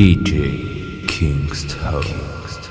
DJ Kingston. There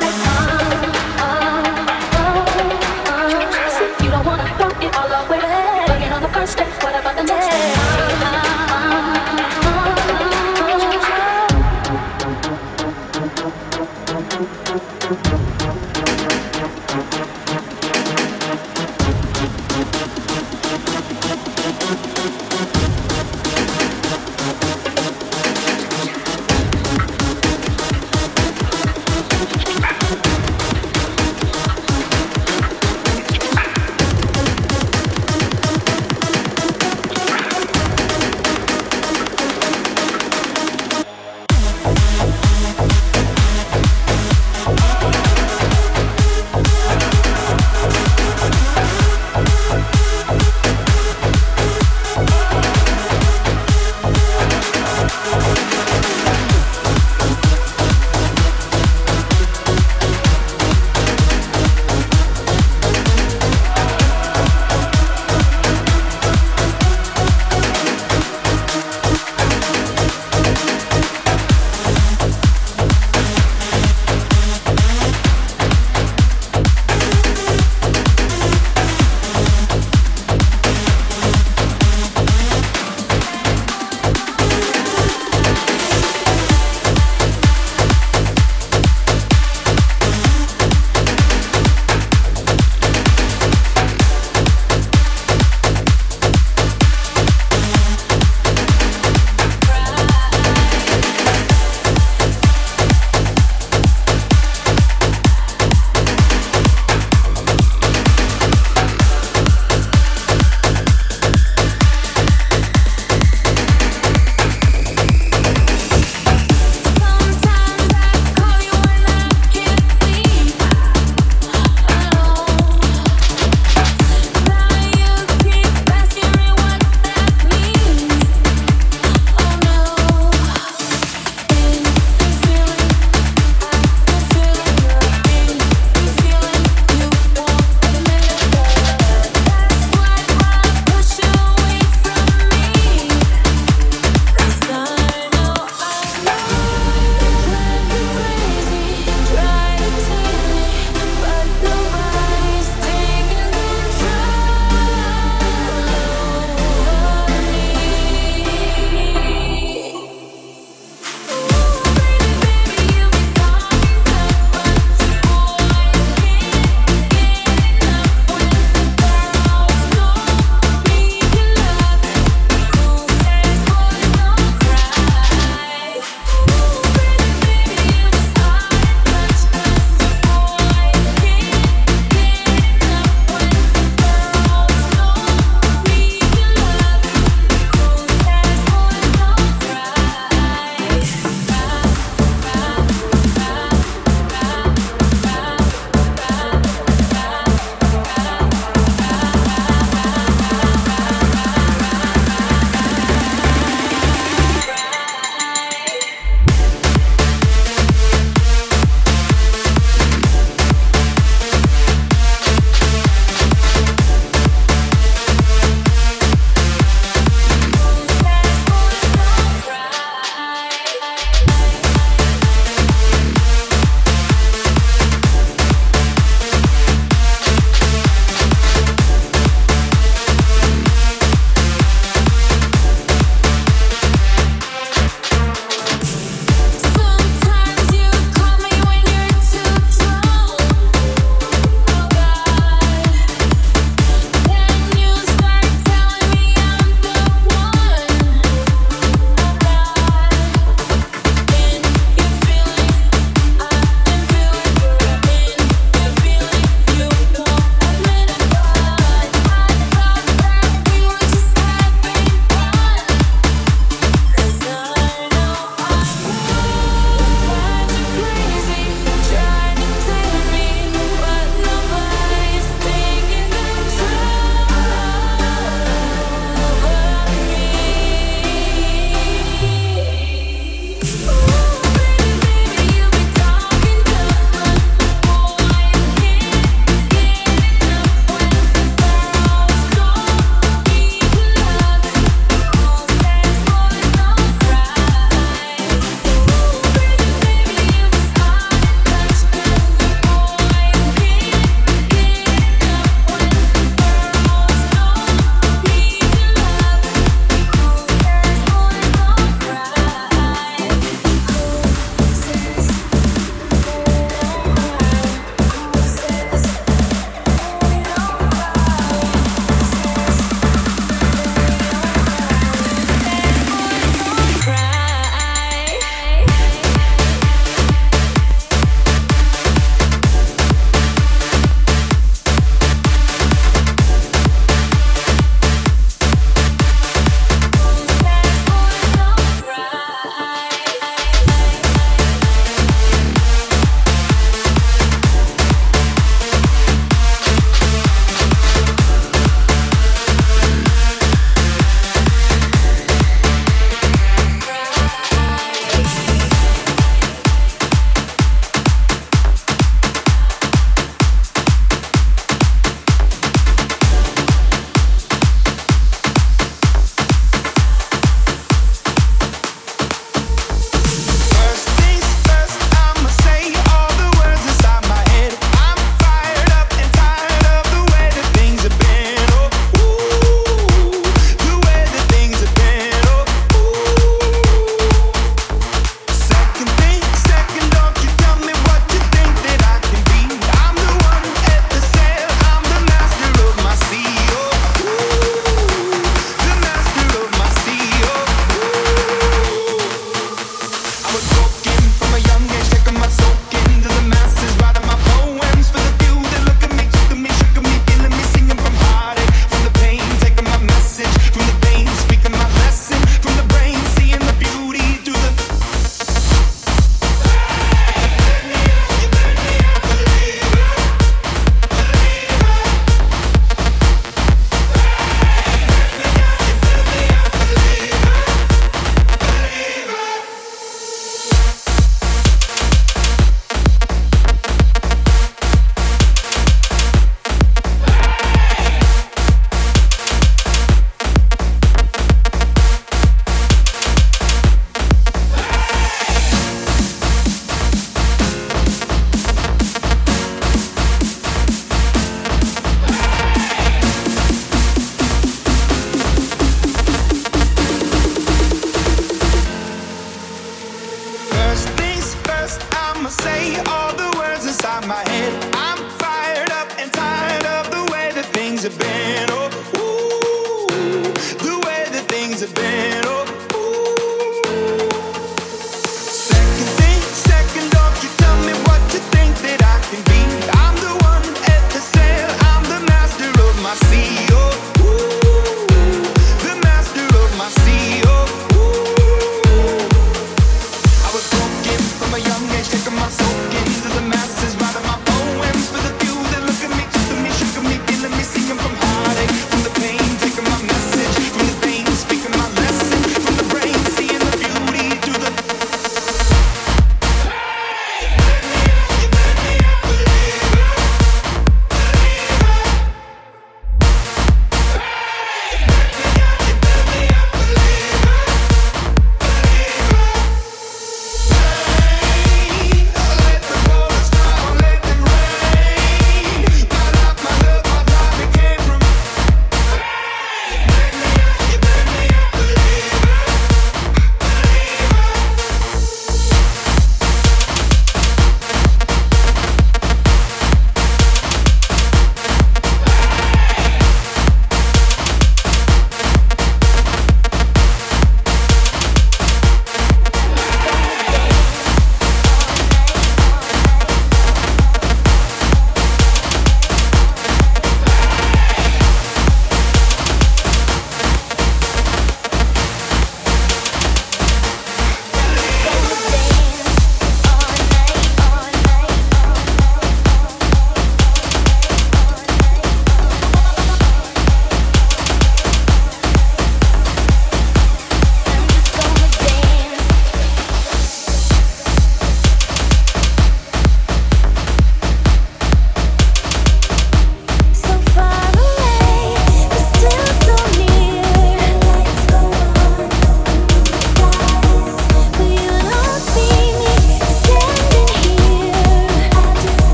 what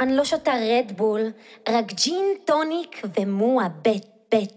אני לא שותה רדבול, רק ג'ין טוניק ומועה בית, בית,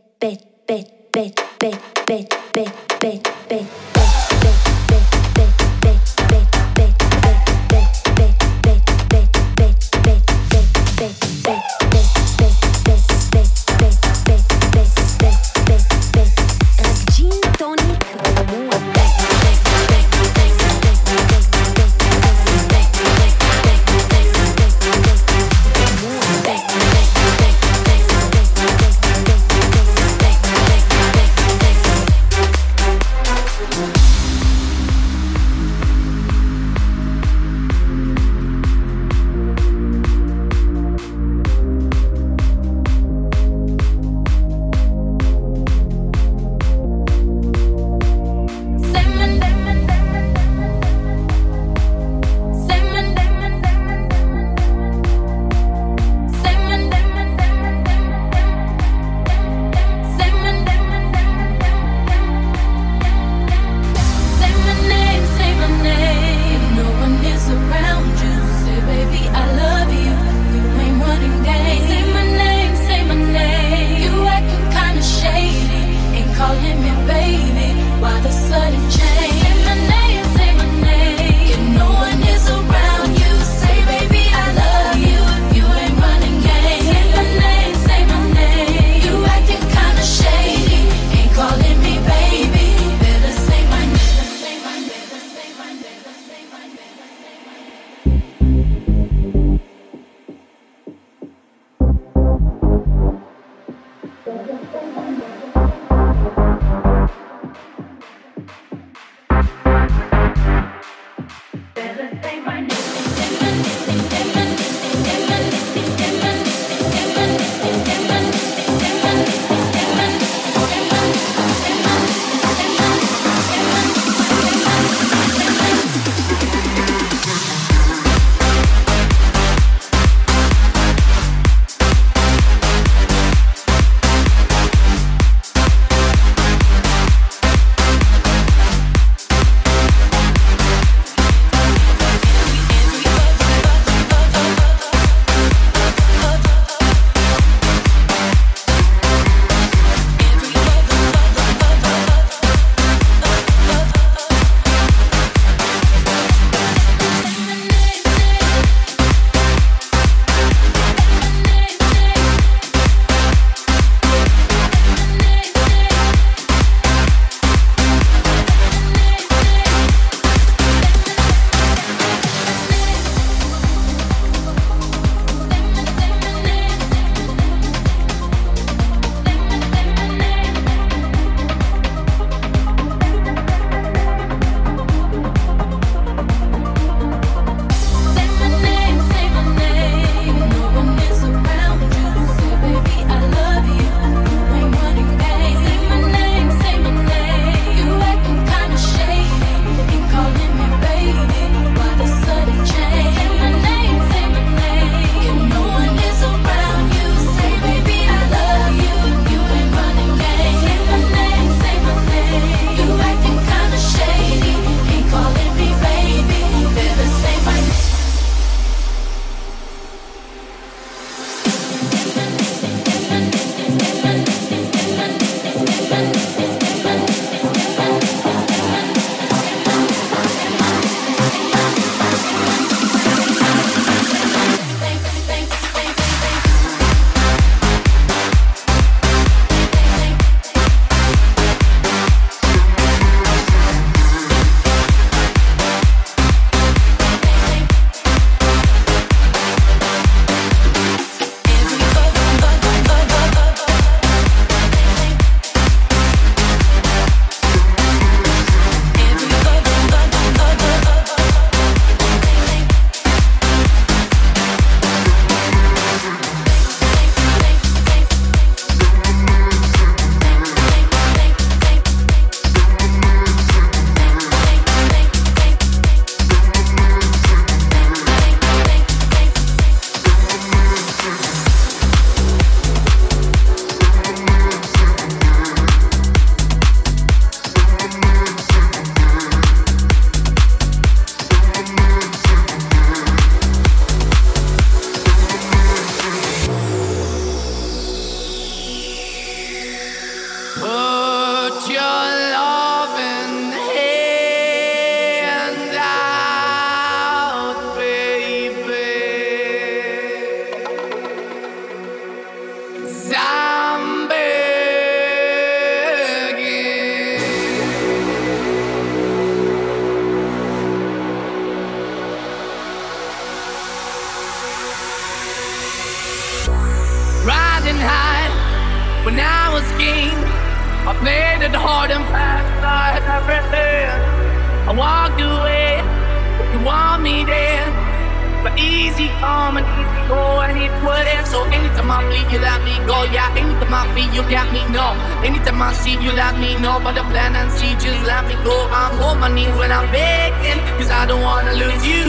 come and easy go, and it wouldn't. So anytime I bleed, you let me go. Yeah, anytime I feel, you got me know. Anytime I see, you let me know. But the plan and see, just let me go. I'm on my knees when I'm begging, cause I don't wanna lose you.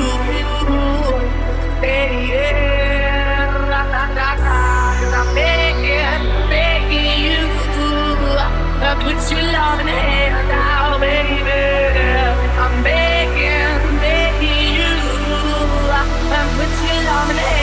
Hey, yeah, cause I'm begging, begging you. I put your love in the hand now, baby. I'm begging, I put your love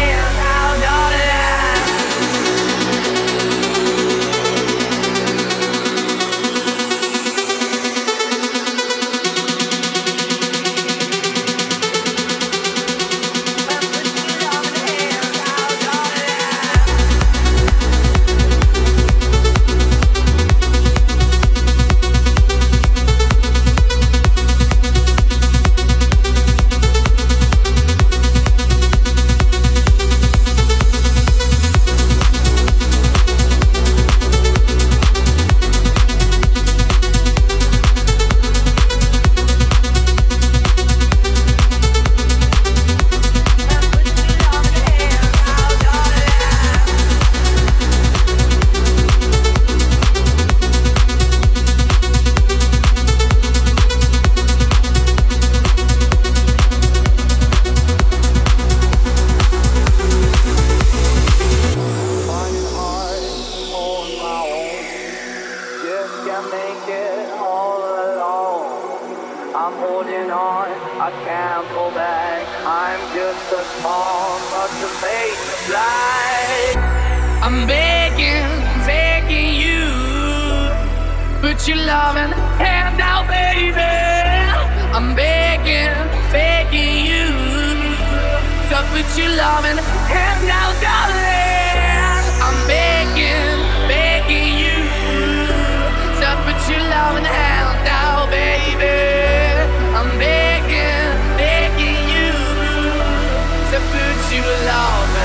on, I can't fall back. I'm just a pawn but the face is blind. I'm begging, begging you. Put your loving hand out, baby. I'm begging, begging you. To put your loving hand out, darling. I'm begging, begging you. To put your loving hand put